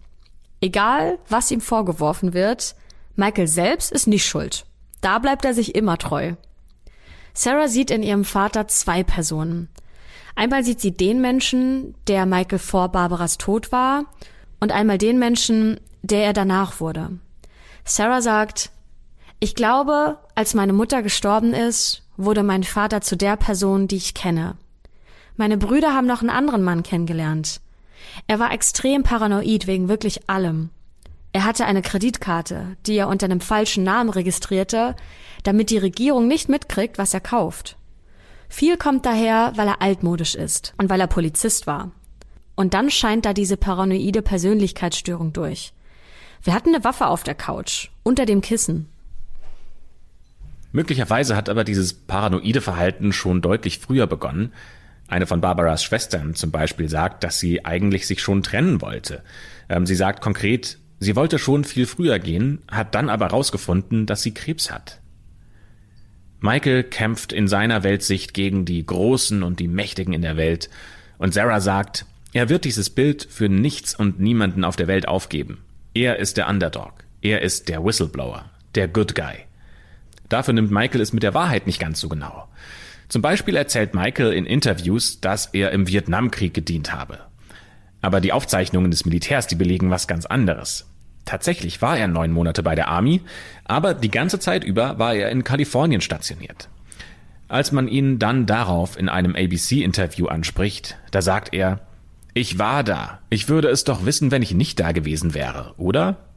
Egal, was ihm vorgeworfen wird, Michael selbst ist nicht schuld. Da bleibt er sich immer treu. Sarah sieht in ihrem Vater zwei Personen. Einmal sieht sie den Menschen, der Michael vor Barbaras Tod war, und einmal den Menschen, der er danach wurde. Sarah sagt, ich glaube, als meine Mutter gestorben ist, wurde mein Vater zu der Person, die ich kenne. Meine Brüder haben noch einen anderen Mann kennengelernt. Er war extrem paranoid wegen wirklich allem. Er hatte eine Kreditkarte, die er unter einem falschen Namen registrierte, damit die Regierung nicht mitkriegt, was er kauft. Viel kommt daher, weil er altmodisch ist und weil er Polizist war. Und dann scheint da diese paranoide Persönlichkeitsstörung durch. Wir hatten eine Waffe auf der Couch, unter dem Kissen. Möglicherweise hat aber dieses paranoide Verhalten schon deutlich früher begonnen, eine von Barbaras Schwestern zum Beispiel sagt, dass sie eigentlich sich schon trennen wollte. Ähm, sie sagt konkret, sie wollte schon viel früher gehen, hat dann aber herausgefunden, dass sie Krebs hat. Michael kämpft in seiner Weltsicht gegen die Großen und die Mächtigen in der Welt, und Sarah sagt, er wird dieses Bild für nichts und niemanden auf der Welt aufgeben. Er ist der Underdog, er ist der Whistleblower, der Good Guy. Dafür nimmt Michael es mit der Wahrheit nicht ganz so genau. Zum Beispiel erzählt Michael in Interviews, dass er im Vietnamkrieg gedient habe. Aber die Aufzeichnungen des Militärs, die belegen was ganz anderes. Tatsächlich war er neun Monate bei der Army, aber die ganze Zeit über war er in Kalifornien stationiert. Als man ihn dann darauf in einem ABC-Interview anspricht, da sagt er, ich war da. Ich würde es doch wissen, wenn ich nicht da gewesen wäre, oder?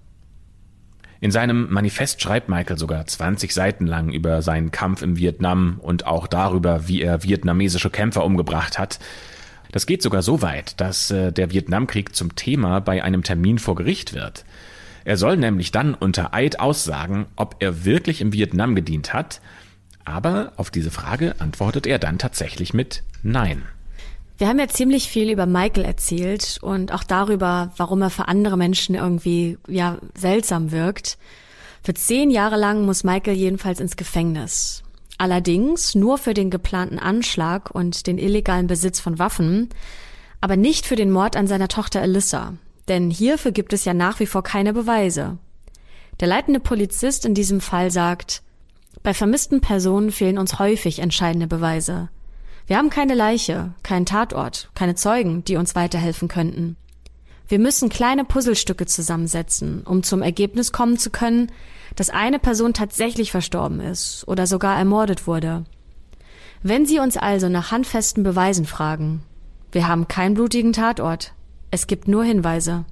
In seinem Manifest schreibt Michael sogar 20 Seiten lang über seinen Kampf im Vietnam und auch darüber, wie er vietnamesische Kämpfer umgebracht hat. Das geht sogar so weit, dass äh, der Vietnamkrieg zum Thema bei einem Termin vor Gericht wird. Er soll nämlich dann unter Eid aussagen, ob er wirklich im Vietnam gedient hat, aber auf diese Frage antwortet er dann tatsächlich mit Nein. Wir haben ja ziemlich viel über Michael erzählt und auch darüber, warum er für andere Menschen irgendwie, ja, seltsam wirkt. Für zehn Jahre lang muss Michael jedenfalls ins Gefängnis. Allerdings nur für den geplanten Anschlag und den illegalen Besitz von Waffen, aber nicht für den Mord an seiner Tochter Alyssa. Denn hierfür gibt es ja nach wie vor keine Beweise. Der leitende Polizist in diesem Fall sagt, bei vermissten Personen fehlen uns häufig entscheidende Beweise. Wir haben keine Leiche, keinen Tatort, keine Zeugen, die uns weiterhelfen könnten. Wir müssen kleine Puzzlestücke zusammensetzen, um zum Ergebnis kommen zu können, dass eine Person tatsächlich verstorben ist oder sogar ermordet wurde. Wenn Sie uns also nach handfesten Beweisen fragen, wir haben keinen blutigen Tatort. Es gibt nur Hinweise.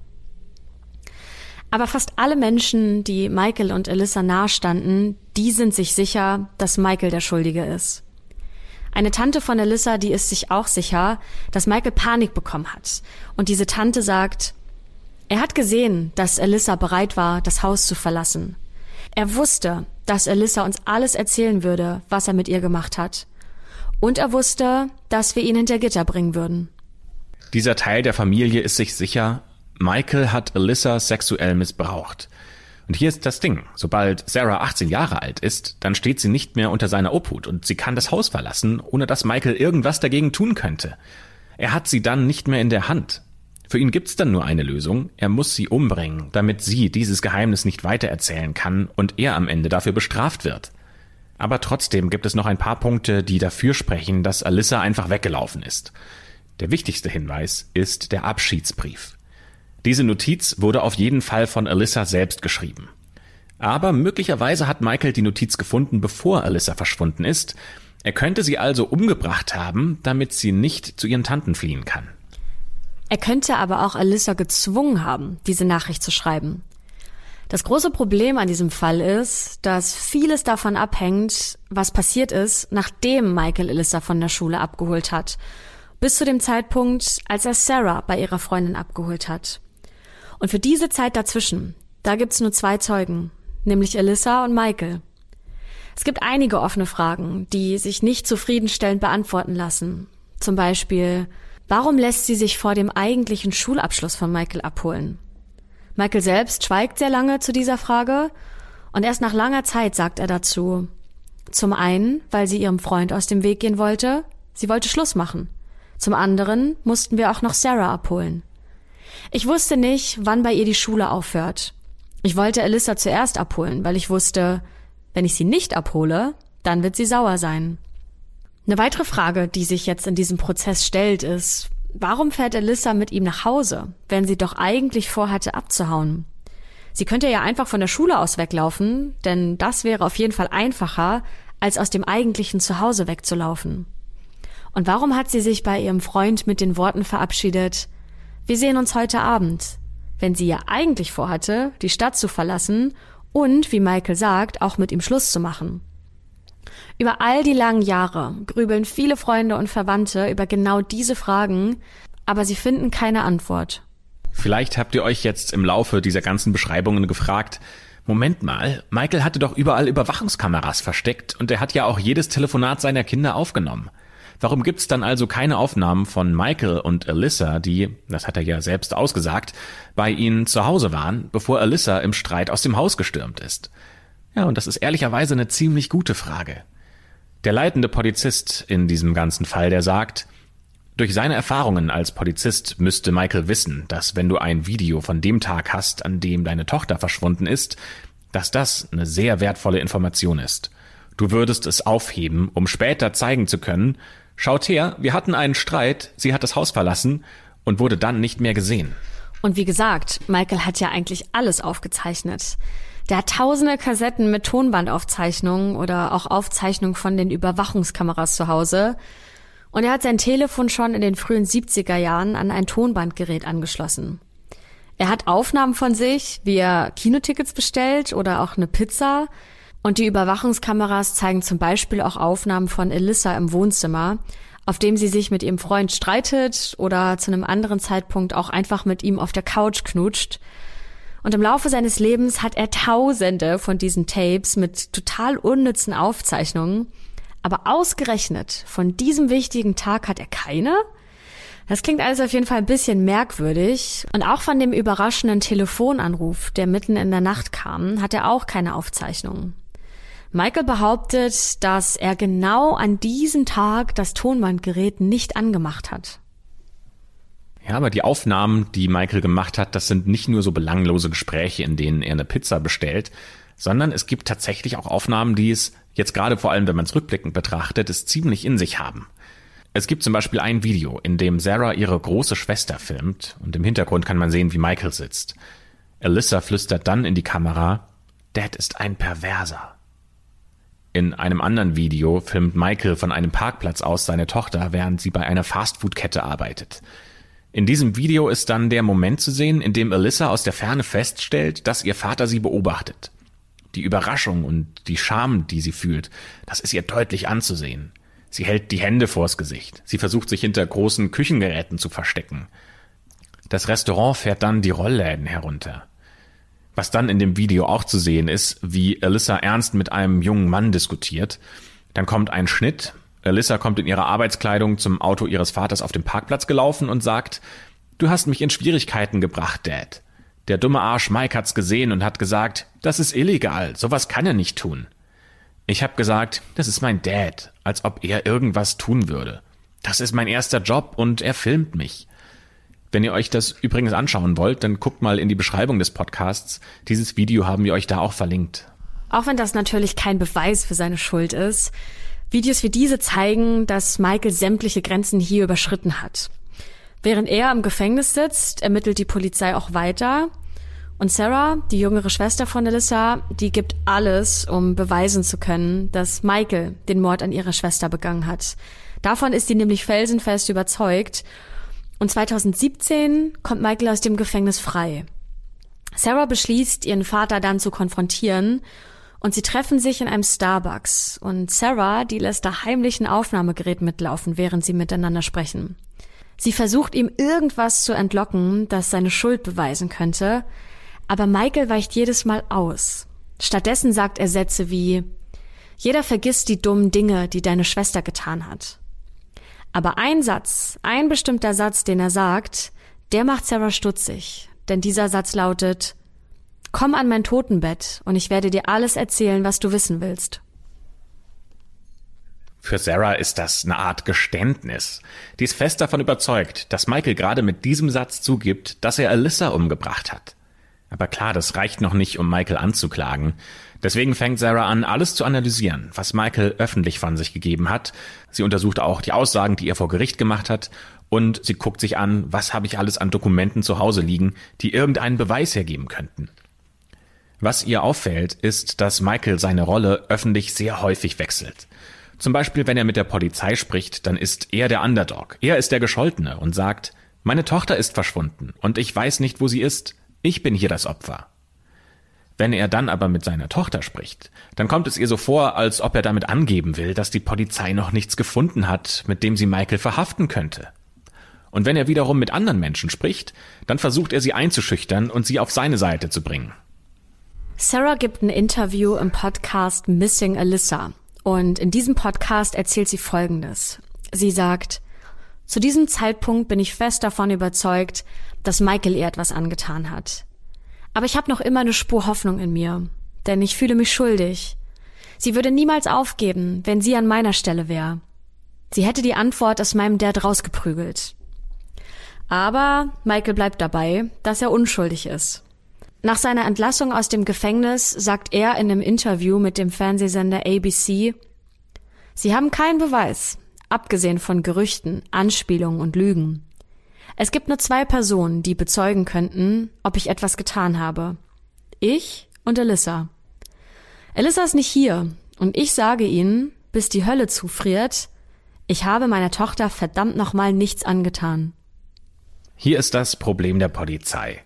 Aber fast alle Menschen, die Michael und Alyssa nahestanden, die sind sich sicher, dass Michael der Schuldige ist. Eine Tante von Alyssa, die ist sich auch sicher, dass Michael Panik bekommen hat. Und diese Tante sagt, er hat gesehen, dass Alyssa bereit war, das Haus zu verlassen. Er wusste, dass Alyssa uns alles erzählen würde, was er mit ihr gemacht hat. Und er wusste, dass wir ihn hinter Gitter bringen würden. Dieser Teil der Familie ist sich sicher, Michael hat Alyssa sexuell missbraucht. Und hier ist das Ding. Sobald Sarah 18 Jahre alt ist, dann steht sie nicht mehr unter seiner Obhut und sie kann das Haus verlassen, ohne dass Michael irgendwas dagegen tun könnte. Er hat sie dann nicht mehr in der Hand. Für ihn gibt's dann nur eine Lösung. Er muss sie umbringen, damit sie dieses Geheimnis nicht weitererzählen kann und er am Ende dafür bestraft wird. Aber trotzdem gibt es noch ein paar Punkte, die dafür sprechen, dass Alyssa einfach weggelaufen ist. Der wichtigste Hinweis ist der Abschiedsbrief. Diese Notiz wurde auf jeden Fall von Alyssa selbst geschrieben. Aber möglicherweise hat Michael die Notiz gefunden, bevor Alyssa verschwunden ist. Er könnte sie also umgebracht haben, damit sie nicht zu ihren Tanten fliehen kann. Er könnte aber auch Alyssa gezwungen haben, diese Nachricht zu schreiben. Das große Problem an diesem Fall ist, dass vieles davon abhängt, was passiert ist, nachdem Michael Alyssa von der Schule abgeholt hat. Bis zu dem Zeitpunkt, als er Sarah bei ihrer Freundin abgeholt hat. Und für diese Zeit dazwischen, da gibt's nur zwei Zeugen, nämlich Alyssa und Michael. Es gibt einige offene Fragen, die sich nicht zufriedenstellend beantworten lassen. Zum Beispiel, warum lässt sie sich vor dem eigentlichen Schulabschluss von Michael abholen? Michael selbst schweigt sehr lange zu dieser Frage und erst nach langer Zeit sagt er dazu, zum einen, weil sie ihrem Freund aus dem Weg gehen wollte, sie wollte Schluss machen. Zum anderen mussten wir auch noch Sarah abholen. Ich wusste nicht, wann bei ihr die Schule aufhört. Ich wollte Alyssa zuerst abholen, weil ich wusste, wenn ich sie nicht abhole, dann wird sie sauer sein. Eine weitere Frage, die sich jetzt in diesem Prozess stellt, ist, warum fährt Alyssa mit ihm nach Hause, wenn sie doch eigentlich vorhatte abzuhauen? Sie könnte ja einfach von der Schule aus weglaufen, denn das wäre auf jeden Fall einfacher, als aus dem eigentlichen Zuhause wegzulaufen. Und warum hat sie sich bei ihrem Freund mit den Worten verabschiedet, wir sehen uns heute Abend, wenn sie ja eigentlich vorhatte, die Stadt zu verlassen und, wie Michael sagt, auch mit ihm Schluss zu machen. Über all die langen Jahre grübeln viele Freunde und Verwandte über genau diese Fragen, aber sie finden keine Antwort. Vielleicht habt ihr euch jetzt im Laufe dieser ganzen Beschreibungen gefragt, Moment mal, Michael hatte doch überall Überwachungskameras versteckt und er hat ja auch jedes Telefonat seiner Kinder aufgenommen. Warum gibt's dann also keine Aufnahmen von Michael und Alyssa, die, das hat er ja selbst ausgesagt, bei ihnen zu Hause waren, bevor Alyssa im Streit aus dem Haus gestürmt ist? Ja, und das ist ehrlicherweise eine ziemlich gute Frage. Der leitende Polizist in diesem ganzen Fall, der sagt, durch seine Erfahrungen als Polizist müsste Michael wissen, dass wenn du ein Video von dem Tag hast, an dem deine Tochter verschwunden ist, dass das eine sehr wertvolle Information ist. Du würdest es aufheben, um später zeigen zu können, Schaut her, wir hatten einen Streit, sie hat das Haus verlassen und wurde dann nicht mehr gesehen. Und wie gesagt, Michael hat ja eigentlich alles aufgezeichnet. Der hat tausende Kassetten mit Tonbandaufzeichnungen oder auch Aufzeichnungen von den Überwachungskameras zu Hause. Und er hat sein Telefon schon in den frühen 70er Jahren an ein Tonbandgerät angeschlossen. Er hat Aufnahmen von sich, wie er Kinotickets bestellt oder auch eine Pizza. Und die Überwachungskameras zeigen zum Beispiel auch Aufnahmen von Elissa im Wohnzimmer, auf dem sie sich mit ihrem Freund streitet oder zu einem anderen Zeitpunkt auch einfach mit ihm auf der Couch knutscht. Und im Laufe seines Lebens hat er tausende von diesen Tapes mit total unnützen Aufzeichnungen. Aber ausgerechnet von diesem wichtigen Tag hat er keine? Das klingt also auf jeden Fall ein bisschen merkwürdig. Und auch von dem überraschenden Telefonanruf, der mitten in der Nacht kam, hat er auch keine Aufzeichnungen. Michael behauptet, dass er genau an diesem Tag das Tonbandgerät nicht angemacht hat. Ja, aber die Aufnahmen, die Michael gemacht hat, das sind nicht nur so belanglose Gespräche, in denen er eine Pizza bestellt, sondern es gibt tatsächlich auch Aufnahmen, die es jetzt gerade vor allem, wenn man es rückblickend betrachtet, es ziemlich in sich haben. Es gibt zum Beispiel ein Video, in dem Sarah ihre große Schwester filmt und im Hintergrund kann man sehen, wie Michael sitzt. Alyssa flüstert dann in die Kamera, Dad ist ein Perverser. In einem anderen Video filmt Michael von einem Parkplatz aus seine Tochter, während sie bei einer Fastfood-Kette arbeitet. In diesem Video ist dann der Moment zu sehen, in dem Alyssa aus der Ferne feststellt, dass ihr Vater sie beobachtet. Die Überraschung und die Scham, die sie fühlt, das ist ihr deutlich anzusehen. Sie hält die Hände vors Gesicht. Sie versucht sich hinter großen Küchengeräten zu verstecken. Das Restaurant fährt dann die Rollläden herunter. Was dann in dem Video auch zu sehen ist, wie Alyssa ernst mit einem jungen Mann diskutiert. Dann kommt ein Schnitt, Alyssa kommt in ihrer Arbeitskleidung zum Auto ihres Vaters auf dem Parkplatz gelaufen und sagt, Du hast mich in Schwierigkeiten gebracht, Dad. Der dumme Arsch Mike hat's gesehen und hat gesagt, das ist illegal, sowas kann er nicht tun. Ich hab gesagt, das ist mein Dad, als ob er irgendwas tun würde. Das ist mein erster Job und er filmt mich. Wenn ihr euch das übrigens anschauen wollt, dann guckt mal in die Beschreibung des Podcasts. Dieses Video haben wir euch da auch verlinkt. Auch wenn das natürlich kein Beweis für seine Schuld ist, Videos wie diese zeigen, dass Michael sämtliche Grenzen hier überschritten hat. Während er im Gefängnis sitzt, ermittelt die Polizei auch weiter. Und Sarah, die jüngere Schwester von Alyssa, die gibt alles, um beweisen zu können, dass Michael den Mord an ihrer Schwester begangen hat. Davon ist sie nämlich felsenfest überzeugt. Und 2017 kommt Michael aus dem Gefängnis frei. Sarah beschließt, ihren Vater dann zu konfrontieren und sie treffen sich in einem Starbucks und Sarah, die lässt da heimlich ein Aufnahmegerät mitlaufen, während sie miteinander sprechen. Sie versucht ihm irgendwas zu entlocken, das seine Schuld beweisen könnte, aber Michael weicht jedes Mal aus. Stattdessen sagt er Sätze wie Jeder vergisst die dummen Dinge, die deine Schwester getan hat. Aber ein Satz, ein bestimmter Satz, den er sagt, der macht Sarah stutzig, denn dieser Satz lautet Komm an mein Totenbett und ich werde dir alles erzählen, was du wissen willst. Für Sarah ist das eine Art Geständnis. Die ist fest davon überzeugt, dass Michael gerade mit diesem Satz zugibt, dass er Alyssa umgebracht hat. Aber klar, das reicht noch nicht, um Michael anzuklagen. Deswegen fängt Sarah an, alles zu analysieren, was Michael öffentlich von sich gegeben hat. Sie untersucht auch die Aussagen, die er vor Gericht gemacht hat, und sie guckt sich an, was habe ich alles an Dokumenten zu Hause liegen, die irgendeinen Beweis hergeben könnten. Was ihr auffällt, ist, dass Michael seine Rolle öffentlich sehr häufig wechselt. Zum Beispiel, wenn er mit der Polizei spricht, dann ist er der Underdog. Er ist der Gescholtene und sagt, meine Tochter ist verschwunden und ich weiß nicht, wo sie ist. Ich bin hier das Opfer. Wenn er dann aber mit seiner Tochter spricht, dann kommt es ihr so vor, als ob er damit angeben will, dass die Polizei noch nichts gefunden hat, mit dem sie Michael verhaften könnte. Und wenn er wiederum mit anderen Menschen spricht, dann versucht er sie einzuschüchtern und sie auf seine Seite zu bringen. Sarah gibt ein Interview im Podcast Missing Alyssa. Und in diesem Podcast erzählt sie Folgendes. Sie sagt, zu diesem Zeitpunkt bin ich fest davon überzeugt, dass Michael ihr etwas angetan hat. Aber ich habe noch immer eine Spur Hoffnung in mir, denn ich fühle mich schuldig. Sie würde niemals aufgeben, wenn sie an meiner Stelle wäre. Sie hätte die Antwort aus meinem Dad rausgeprügelt. Aber Michael bleibt dabei, dass er unschuldig ist. Nach seiner Entlassung aus dem Gefängnis sagt er in einem Interview mit dem Fernsehsender ABC, Sie haben keinen Beweis, abgesehen von Gerüchten, Anspielungen und Lügen. Es gibt nur zwei Personen, die bezeugen könnten, ob ich etwas getan habe. Ich und Alyssa. Alyssa ist nicht hier und ich sage ihnen, bis die Hölle zufriert, ich habe meiner Tochter verdammt nochmal nichts angetan. Hier ist das Problem der Polizei.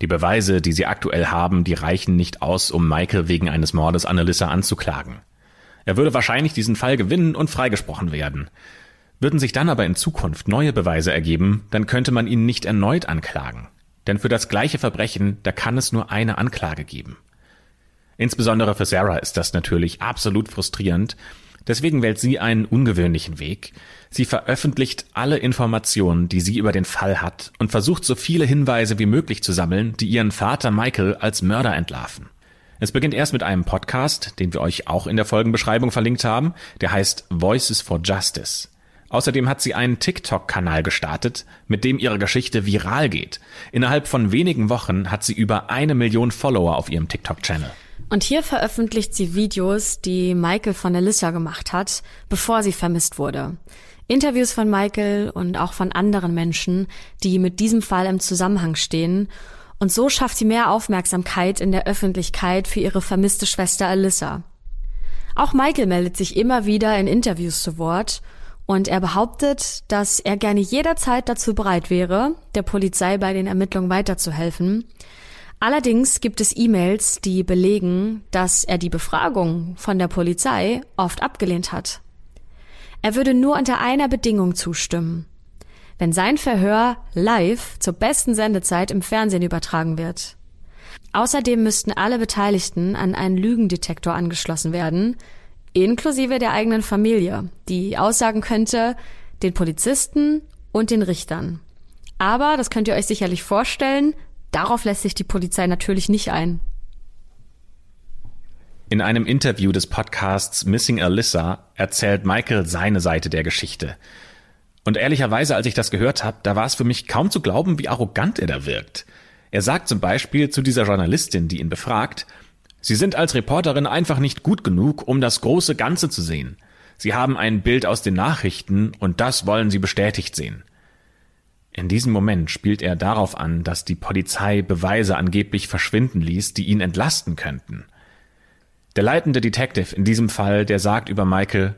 Die Beweise, die sie aktuell haben, die reichen nicht aus, um Michael wegen eines Mordes an Alyssa anzuklagen. Er würde wahrscheinlich diesen Fall gewinnen und freigesprochen werden. Würden sich dann aber in Zukunft neue Beweise ergeben, dann könnte man ihn nicht erneut anklagen. Denn für das gleiche Verbrechen, da kann es nur eine Anklage geben. Insbesondere für Sarah ist das natürlich absolut frustrierend. Deswegen wählt sie einen ungewöhnlichen Weg. Sie veröffentlicht alle Informationen, die sie über den Fall hat und versucht so viele Hinweise wie möglich zu sammeln, die ihren Vater Michael als Mörder entlarven. Es beginnt erst mit einem Podcast, den wir euch auch in der Folgenbeschreibung verlinkt haben, der heißt Voices for Justice. Außerdem hat sie einen TikTok-Kanal gestartet, mit dem ihre Geschichte viral geht. Innerhalb von wenigen Wochen hat sie über eine Million Follower auf ihrem TikTok-Channel. Und hier veröffentlicht sie Videos, die Michael von Alyssa gemacht hat, bevor sie vermisst wurde. Interviews von Michael und auch von anderen Menschen, die mit diesem Fall im Zusammenhang stehen. Und so schafft sie mehr Aufmerksamkeit in der Öffentlichkeit für ihre vermisste Schwester Alyssa. Auch Michael meldet sich immer wieder in Interviews zu Wort und er behauptet, dass er gerne jederzeit dazu bereit wäre, der Polizei bei den Ermittlungen weiterzuhelfen. Allerdings gibt es E-Mails, die belegen, dass er die Befragung von der Polizei oft abgelehnt hat. Er würde nur unter einer Bedingung zustimmen. Wenn sein Verhör live zur besten Sendezeit im Fernsehen übertragen wird. Außerdem müssten alle Beteiligten an einen Lügendetektor angeschlossen werden, inklusive der eigenen Familie, die aussagen könnte, den Polizisten und den Richtern. Aber, das könnt ihr euch sicherlich vorstellen, Darauf lässt sich die Polizei natürlich nicht ein. In einem Interview des Podcasts Missing Alyssa erzählt Michael seine Seite der Geschichte. Und ehrlicherweise, als ich das gehört habe, da war es für mich kaum zu glauben, wie arrogant er da wirkt. Er sagt zum Beispiel zu dieser Journalistin, die ihn befragt, Sie sind als Reporterin einfach nicht gut genug, um das große Ganze zu sehen. Sie haben ein Bild aus den Nachrichten und das wollen Sie bestätigt sehen. In diesem Moment spielt er darauf an, dass die Polizei Beweise angeblich verschwinden ließ, die ihn entlasten könnten. Der leitende Detective in diesem Fall, der sagt über Michael,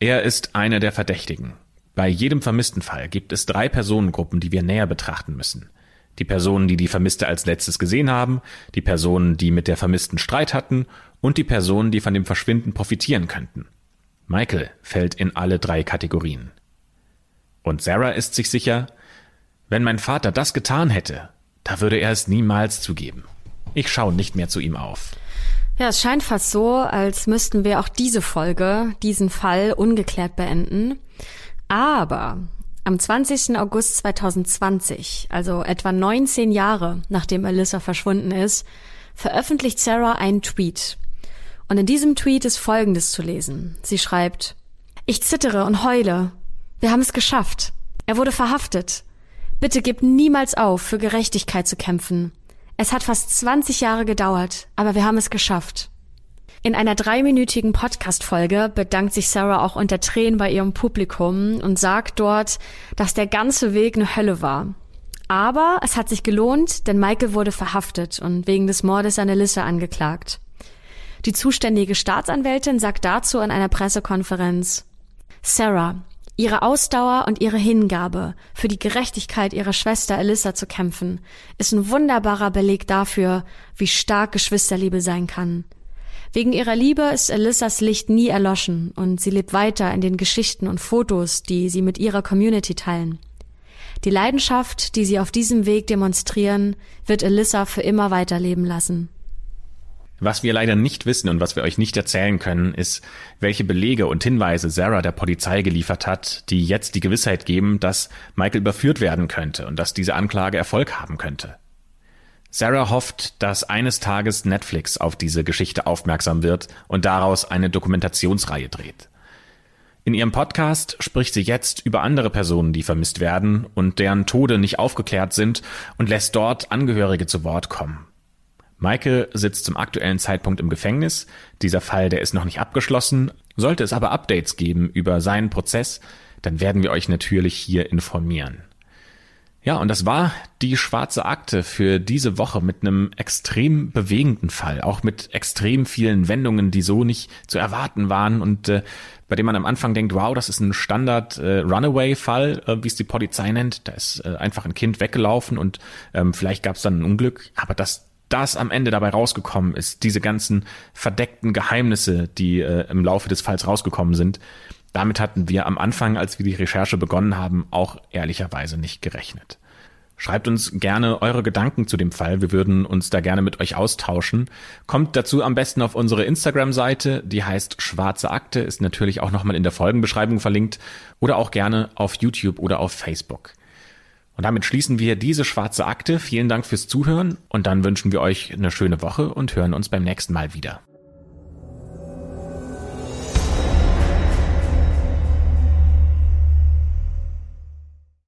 er ist einer der Verdächtigen. Bei jedem vermissten Fall gibt es drei Personengruppen, die wir näher betrachten müssen. Die Personen, die die Vermisste als letztes gesehen haben, die Personen, die mit der Vermissten Streit hatten und die Personen, die von dem Verschwinden profitieren könnten. Michael fällt in alle drei Kategorien. Und Sarah ist sich sicher, wenn mein Vater das getan hätte, da würde er es niemals zugeben. Ich schaue nicht mehr zu ihm auf. Ja, es scheint fast so, als müssten wir auch diese Folge, diesen Fall ungeklärt beenden. Aber am 20. August 2020, also etwa 19 Jahre nachdem Alyssa verschwunden ist, veröffentlicht Sarah einen Tweet. Und in diesem Tweet ist Folgendes zu lesen. Sie schreibt, ich zittere und heule, wir haben es geschafft. Er wurde verhaftet. Bitte gib niemals auf, für Gerechtigkeit zu kämpfen. Es hat fast 20 Jahre gedauert, aber wir haben es geschafft. In einer dreiminütigen Podcast-Folge bedankt sich Sarah auch unter Tränen bei ihrem Publikum und sagt dort, dass der ganze Weg eine Hölle war. Aber es hat sich gelohnt, denn Michael wurde verhaftet und wegen des Mordes an Alyssa angeklagt. Die zuständige Staatsanwältin sagt dazu in einer Pressekonferenz, Sarah, Ihre Ausdauer und ihre Hingabe, für die Gerechtigkeit ihrer Schwester Alyssa zu kämpfen, ist ein wunderbarer Beleg dafür, wie stark Geschwisterliebe sein kann. Wegen ihrer Liebe ist Alyssas Licht nie erloschen und sie lebt weiter in den Geschichten und Fotos, die sie mit ihrer Community teilen. Die Leidenschaft, die sie auf diesem Weg demonstrieren, wird Alyssa für immer weiterleben lassen. Was wir leider nicht wissen und was wir euch nicht erzählen können, ist, welche Belege und Hinweise Sarah der Polizei geliefert hat, die jetzt die Gewissheit geben, dass Michael überführt werden könnte und dass diese Anklage Erfolg haben könnte. Sarah hofft, dass eines Tages Netflix auf diese Geschichte aufmerksam wird und daraus eine Dokumentationsreihe dreht. In ihrem Podcast spricht sie jetzt über andere Personen, die vermisst werden und deren Tode nicht aufgeklärt sind und lässt dort Angehörige zu Wort kommen. Michael sitzt zum aktuellen Zeitpunkt im Gefängnis. Dieser Fall, der ist noch nicht abgeschlossen. Sollte es aber Updates geben über seinen Prozess, dann werden wir euch natürlich hier informieren. Ja, und das war die schwarze Akte für diese Woche mit einem extrem bewegenden Fall, auch mit extrem vielen Wendungen, die so nicht zu erwarten waren und äh, bei dem man am Anfang denkt, wow, das ist ein Standard äh, Runaway-Fall, äh, wie es die Polizei nennt. Da ist äh, einfach ein Kind weggelaufen und ähm, vielleicht gab es dann ein Unglück, aber dass das am Ende dabei rausgekommen ist, diese ganzen verdeckten Geheimnisse, die äh, im Laufe des Falls rausgekommen sind, damit hatten wir am Anfang, als wir die Recherche begonnen haben, auch ehrlicherweise nicht gerechnet. Schreibt uns gerne eure Gedanken zu dem Fall. Wir würden uns da gerne mit euch austauschen. Kommt dazu am besten auf unsere Instagram-Seite, die heißt Schwarze Akte, ist natürlich auch nochmal in der Folgenbeschreibung verlinkt oder auch gerne auf YouTube oder auf Facebook. Und damit schließen wir diese schwarze Akte. Vielen Dank fürs Zuhören und dann wünschen wir euch eine schöne Woche und hören uns beim nächsten Mal wieder.